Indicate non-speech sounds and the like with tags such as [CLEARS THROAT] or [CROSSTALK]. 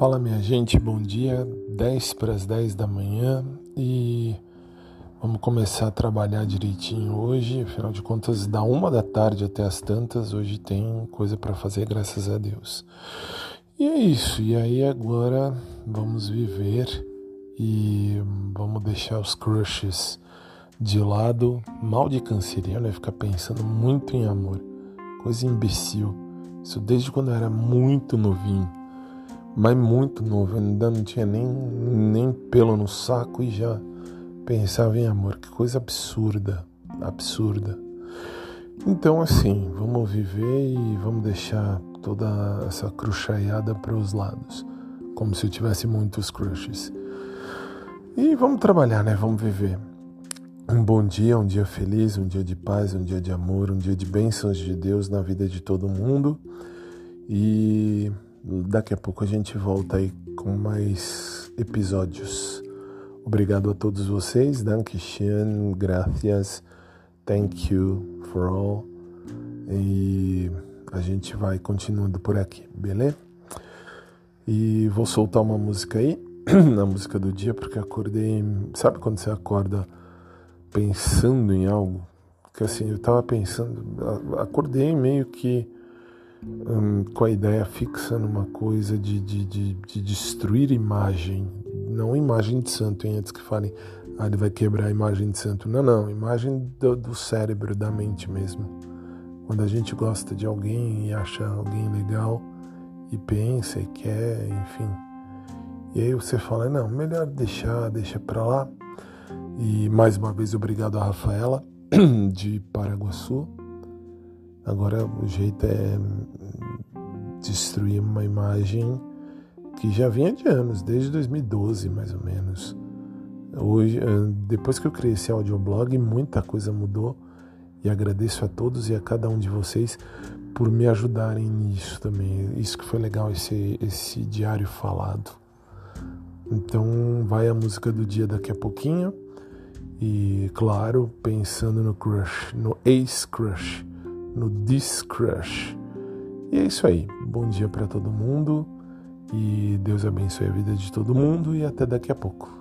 Fala minha gente, bom dia, 10 para as 10 da manhã e vamos começar a trabalhar direitinho hoje, afinal de contas, da uma da tarde até as tantas, hoje tem coisa para fazer, graças a Deus. E é isso, e aí agora vamos viver e vamos deixar os crushes de lado, mal de canceriano é ficar pensando muito em amor, coisa imbecil, isso desde quando eu era muito novinho mas muito novo, ainda não tinha nem, nem pelo no saco e já pensava em amor. Que coisa absurda, absurda. Então, assim, vamos viver e vamos deixar toda essa cruchaiada para os lados, como se eu tivesse muitos crushes. E vamos trabalhar, né? Vamos viver. Um bom dia, um dia feliz, um dia de paz, um dia de amor, um dia de bênçãos de Deus na vida de todo mundo. E Daqui a pouco a gente volta aí com mais episódios. Obrigado a todos vocês. Dankeschön, gracias, thank you for all. E a gente vai continuando por aqui, beleza? E vou soltar uma música aí, [CLEARS THROAT] na música do dia, porque acordei. Sabe quando você acorda pensando em algo? Que assim, eu tava pensando, acordei meio que Hum, com a ideia fixa numa coisa de, de, de, de, destruir imagem, não imagem de santo, antes que falem, ah, ele vai quebrar a imagem de santo. Não, não, imagem do, do cérebro, da mente mesmo. Quando a gente gosta de alguém e acha alguém legal e pensa e quer, enfim. E aí você fala, não, melhor deixar, deixa pra lá. E mais uma vez obrigado a Rafaela [CLEARS THROAT] de Paraguaçu Agora o jeito é destruir uma imagem que já vinha de anos, desde 2012 mais ou menos. Hoje, depois que eu criei esse audioblog, muita coisa mudou e agradeço a todos e a cada um de vocês por me ajudarem nisso também. Isso que foi legal, esse, esse diário falado. Então vai a música do dia daqui a pouquinho. E claro, pensando no crush, no ex crush no This Crush. E é isso aí. Bom dia para todo mundo e Deus abençoe a vida de todo mundo e até daqui a pouco.